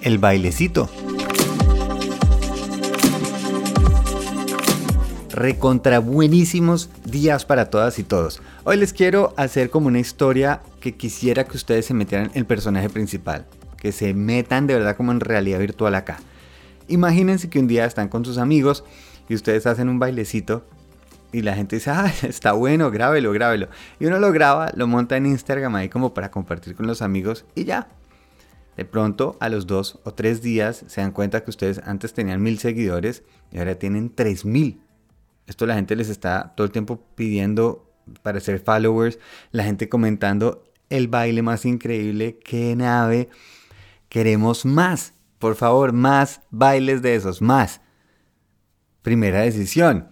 El bailecito. Recontra buenísimos días para todas y todos. Hoy les quiero hacer como una historia que quisiera que ustedes se metieran el personaje principal. Que se metan de verdad como en realidad virtual acá. Imagínense que un día están con sus amigos y ustedes hacen un bailecito y la gente dice, ah, está bueno, grábelo, grábelo. Y uno lo graba, lo monta en Instagram ahí como para compartir con los amigos y ya. De pronto, a los dos o tres días, se dan cuenta que ustedes antes tenían mil seguidores y ahora tienen tres mil. Esto la gente les está todo el tiempo pidiendo para ser followers, la gente comentando el baile más increíble, qué nave, queremos más, por favor, más bailes de esos, más. Primera decisión,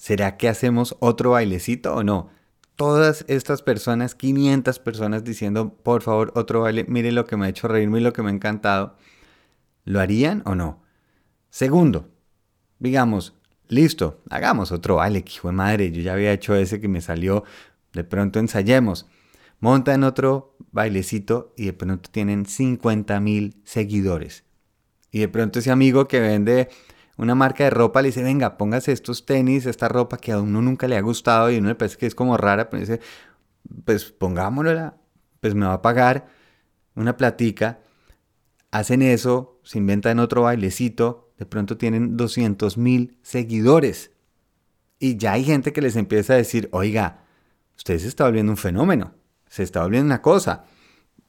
¿será que hacemos otro bailecito o no? Todas estas personas, 500 personas diciendo, por favor, otro baile, mire lo que me ha hecho reírme y lo que me ha encantado, ¿lo harían o no? Segundo, digamos, Listo, hagamos otro baile, que hijo de madre, yo ya había hecho ese que me salió, de pronto ensayemos. Montan otro bailecito y de pronto tienen 50 mil seguidores. Y de pronto ese amigo que vende una marca de ropa le dice, venga, póngase estos tenis, esta ropa que a uno nunca le ha gustado y uno le parece que es como rara, pero dice, pues pongámosla, pues me va a pagar una platica. Hacen eso, se inventan otro bailecito, de pronto tienen 200 mil seguidores. Y ya hay gente que les empieza a decir, oiga, usted se está volviendo un fenómeno, se está volviendo una cosa.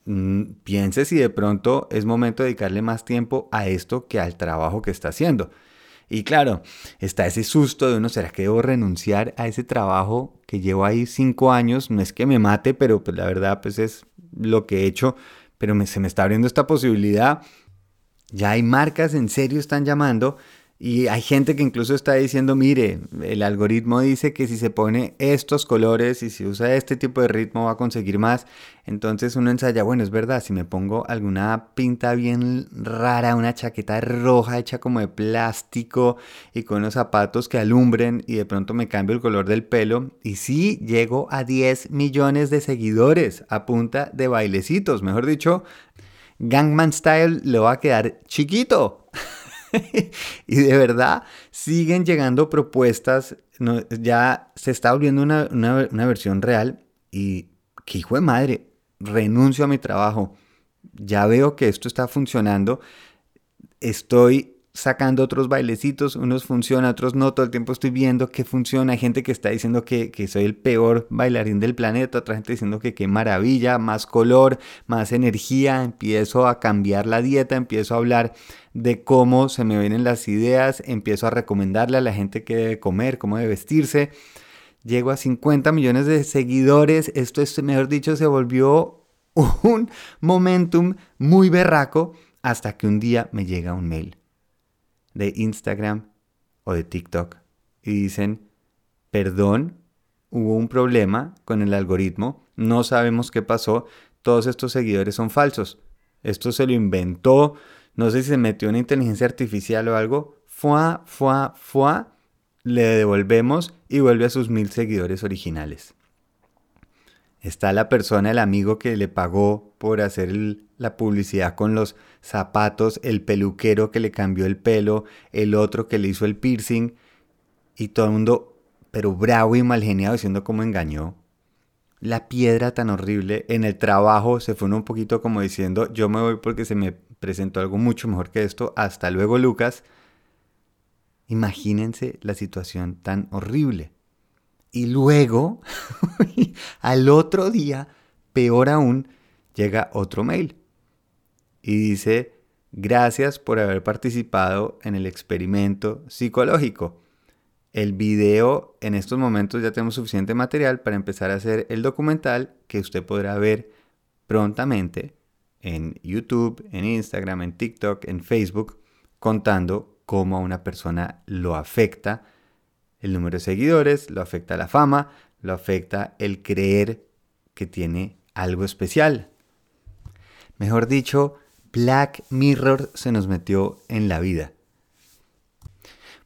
Mm, piense si de pronto es momento de dedicarle más tiempo a esto que al trabajo que está haciendo. Y claro, está ese susto de uno, ¿será que debo renunciar a ese trabajo que llevo ahí cinco años? No es que me mate, pero pues la verdad pues es lo que he hecho, pero se me está abriendo esta posibilidad ya hay marcas en serio están llamando y hay gente que incluso está diciendo, mire, el algoritmo dice que si se pone estos colores y si usa este tipo de ritmo va a conseguir más. Entonces uno ensaya, bueno, es verdad, si me pongo alguna pinta bien rara, una chaqueta roja hecha como de plástico y con unos zapatos que alumbren y de pronto me cambio el color del pelo y sí llego a 10 millones de seguidores a punta de bailecitos, mejor dicho, Gangman Style le va a quedar chiquito. y de verdad siguen llegando propuestas. ya se está volviendo una, una versión real. Y que hijo de madre, renuncio a mi trabajo. Ya veo que esto está funcionando. Estoy sacando otros bailecitos, unos funcionan, otros no, todo el tiempo estoy viendo qué funciona, hay gente que está diciendo que, soy el peor bailarín del planeta, otra gente diciendo que qué maravilla, más color, más energía, empiezo a cambiar la dieta, empiezo a hablar de cómo se me vienen las ideas, empiezo a recomendarle a la gente qué debe comer, cómo debe vestirse, llego a 50 millones de seguidores, esto es, mejor dicho, se volvió un momentum muy berraco hasta que un día me llega un mail de Instagram o de TikTok y dicen, perdón, hubo un problema con el algoritmo, no sabemos qué pasó, todos estos seguidores son falsos. Esto se lo inventó, no sé si se metió una inteligencia artificial o algo, fuá, fuá, fuá, le devolvemos y vuelve a sus mil seguidores originales. Está la persona, el amigo que le pagó por hacer la publicidad con los zapatos, el peluquero que le cambió el pelo, el otro que le hizo el piercing y todo el mundo, pero bravo y mal geniado diciendo cómo engañó. La piedra tan horrible en el trabajo se fue un poquito como diciendo yo me voy porque se me presentó algo mucho mejor que esto. Hasta luego Lucas. Imagínense la situación tan horrible. Y luego, al otro día, peor aún, llega otro mail. Y dice, gracias por haber participado en el experimento psicológico. El video, en estos momentos ya tenemos suficiente material para empezar a hacer el documental que usted podrá ver prontamente en YouTube, en Instagram, en TikTok, en Facebook, contando cómo a una persona lo afecta el número de seguidores, lo afecta la fama, lo afecta el creer que tiene algo especial. Mejor dicho, Black Mirror se nos metió en la vida.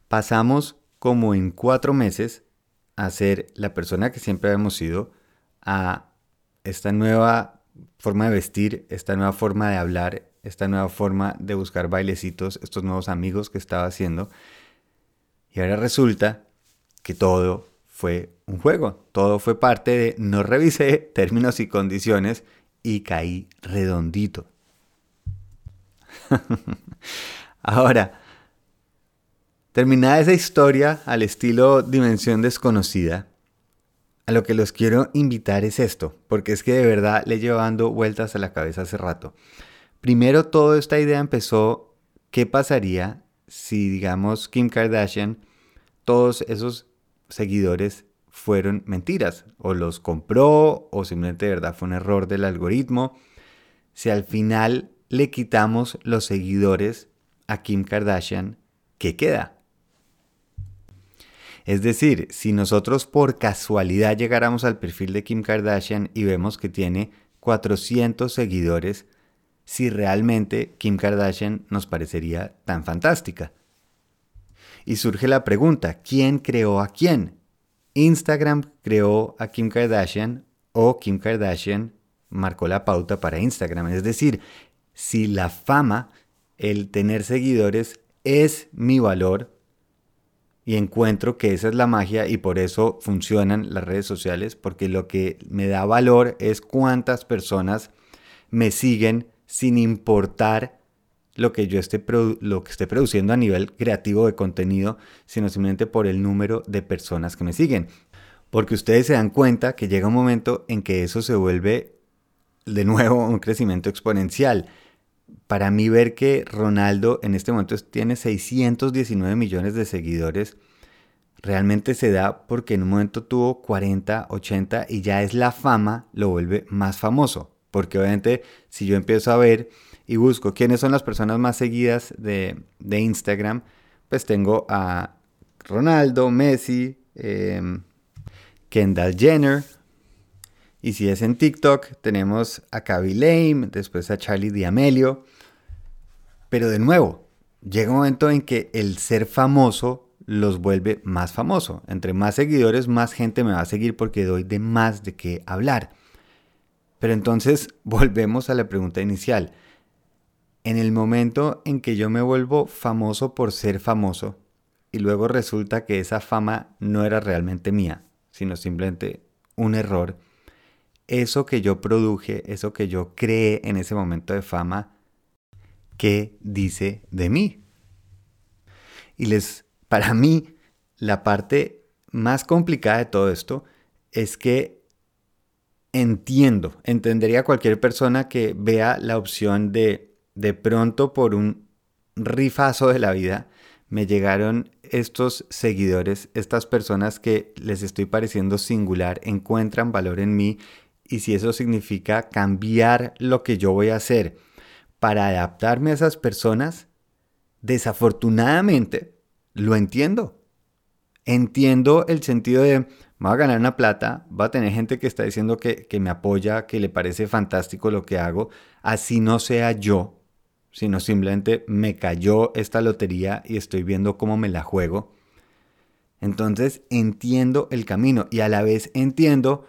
Pasamos como en cuatro meses a ser la persona que siempre habíamos sido, a esta nueva forma de vestir, esta nueva forma de hablar, esta nueva forma de buscar bailecitos, estos nuevos amigos que estaba haciendo. Y ahora resulta que todo fue un juego, todo fue parte de no revisé términos y condiciones y caí redondito. ahora, terminada esa historia al estilo Dimensión desconocida, a lo que los quiero invitar es esto, porque es que de verdad le llevo dando vueltas a la cabeza hace rato. Primero, toda esta idea empezó, ¿qué pasaría si, digamos, Kim Kardashian, todos esos seguidores fueron mentiras? O los compró, o simplemente de verdad fue un error del algoritmo. Si al final le quitamos los seguidores a Kim Kardashian, ¿qué queda? Es decir, si nosotros por casualidad llegáramos al perfil de Kim Kardashian y vemos que tiene 400 seguidores, si realmente Kim Kardashian nos parecería tan fantástica. Y surge la pregunta, ¿quién creó a quién? ¿Instagram creó a Kim Kardashian o Kim Kardashian marcó la pauta para Instagram? Es decir, si la fama, el tener seguidores es mi valor, y encuentro que esa es la magia y por eso funcionan las redes sociales, porque lo que me da valor es cuántas personas me siguen sin importar lo que yo esté, lo que esté produciendo a nivel creativo de contenido, sino simplemente por el número de personas que me siguen. Porque ustedes se dan cuenta que llega un momento en que eso se vuelve de nuevo un crecimiento exponencial. Para mí ver que Ronaldo en este momento tiene 619 millones de seguidores, realmente se da porque en un momento tuvo 40, 80 y ya es la fama lo vuelve más famoso. Porque obviamente si yo empiezo a ver y busco quiénes son las personas más seguidas de, Instagram, pues tengo a Ronaldo, Messi, em, Kendall Jenner. Y si es en TikTok, tenemos a Kaby Lame, después a Charlie D'Amelio. Pero de nuevo, llega un momento en que el ser famoso los vuelve más famoso. Entre más seguidores, más gente me va a seguir porque doy de más de qué hablar. Pero entonces volvemos a la pregunta inicial. En el momento en que yo me vuelvo famoso por ser famoso y luego resulta que esa fama no era realmente mía, sino simplemente un error, eso que yo produje, eso que yo creé en ese momento de fama, ¿qué dice de mí? Y les, para mí, la parte más complicada de todo esto es que entiendo, entendería cualquier persona que vea la opción de de pronto por un rifazo de la vida me llegaron estos seguidores, estas personas que les estoy pareciendo singular, encuentran valor en mí y si eso significa cambiar lo que yo voy a hacer para adaptarme a esas personas, desafortunadamente lo entiendo. Entiendo el sentido de, me va a ganar una plata, va a tener gente que está diciendo que, que me apoya, que le parece fantástico lo que hago, así no sea yo, sino simplemente me cayó esta lotería y estoy viendo cómo me la juego. Entonces entiendo el camino y a la vez entiendo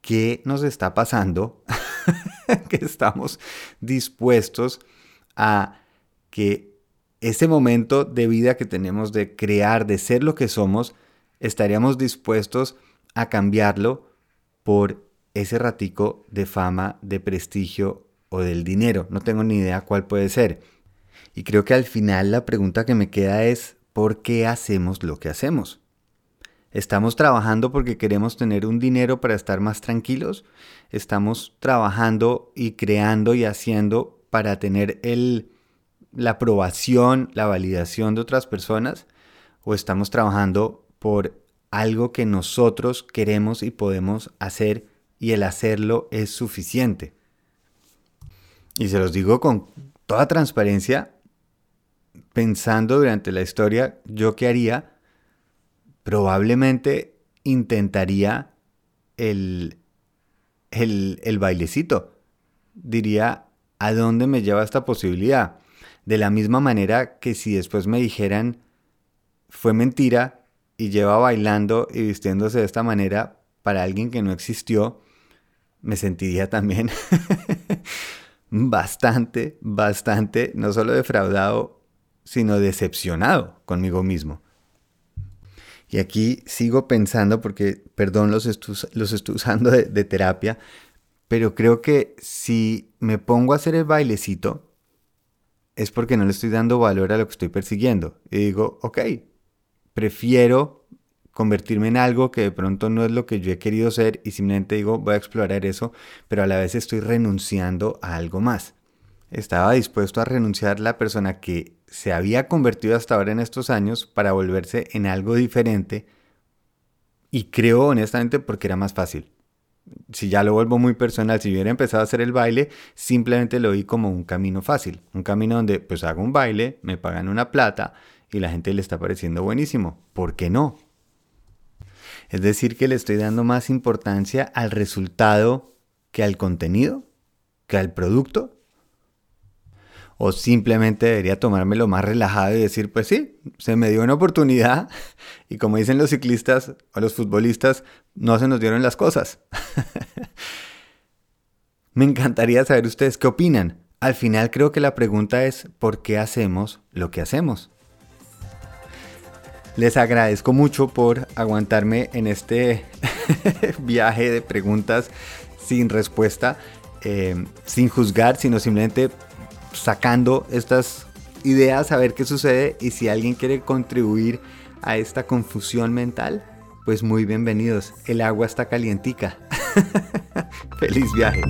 qué nos está pasando, que estamos dispuestos a que ese momento de vida que tenemos de crear, de ser lo que somos, estaríamos dispuestos a cambiarlo por ese ratico de fama, de prestigio o del dinero. No tengo ni idea cuál puede ser. Y creo que al final la pregunta que me queda es, ¿por qué hacemos lo que hacemos? ¿Estamos trabajando porque queremos tener un dinero para estar más tranquilos? ¿Estamos trabajando y creando y haciendo para tener el, la aprobación, la validación de otras personas? ¿O estamos trabajando por algo que nosotros queremos y podemos hacer y el hacerlo es suficiente? Y se los digo con toda transparencia, pensando durante la historia, yo qué haría, probablemente intentaría el, el, el bailecito. Diría, ¿a dónde me lleva esta posibilidad? De la misma manera que si después me dijeran, fue mentira y lleva bailando y vistiéndose de esta manera, para alguien que no existió, me sentiría también bastante, bastante, no solo defraudado, sino decepcionado conmigo mismo. Y aquí sigo pensando, porque, perdón, los, los estoy usando de, de terapia, pero creo que si me pongo a hacer el bailecito, es porque no le estoy dando valor a lo que estoy persiguiendo. Y digo, ok, prefiero convertirme en algo que de pronto no es lo que yo he querido ser y simplemente digo, voy a explorar eso, pero a la vez estoy renunciando a algo más. Estaba dispuesto a renunciar la persona que se había convertido hasta ahora en estos años para volverse en algo diferente y creo honestamente porque era más fácil. Si ya lo vuelvo muy personal, si hubiera empezado a hacer el baile, simplemente lo vi como un camino fácil, un camino donde pues hago un baile, me pagan una plata y la gente le está pareciendo buenísimo. ¿Por qué no? Es decir, que le estoy dando más importancia al resultado que al contenido, que al producto. O simplemente debería tomármelo más relajado y decir, pues sí, se me dio una oportunidad y como dicen los ciclistas o los futbolistas, no se nos dieron las cosas. me encantaría saber ustedes qué opinan. Al final creo que la pregunta es, ¿por qué hacemos lo que hacemos? Les agradezco mucho por aguantarme en este viaje de preguntas sin respuesta, eh, sin juzgar, sino simplemente sacando estas ideas a ver qué sucede y si alguien quiere contribuir a esta confusión mental, pues muy bienvenidos. El agua está calientica. Feliz viaje.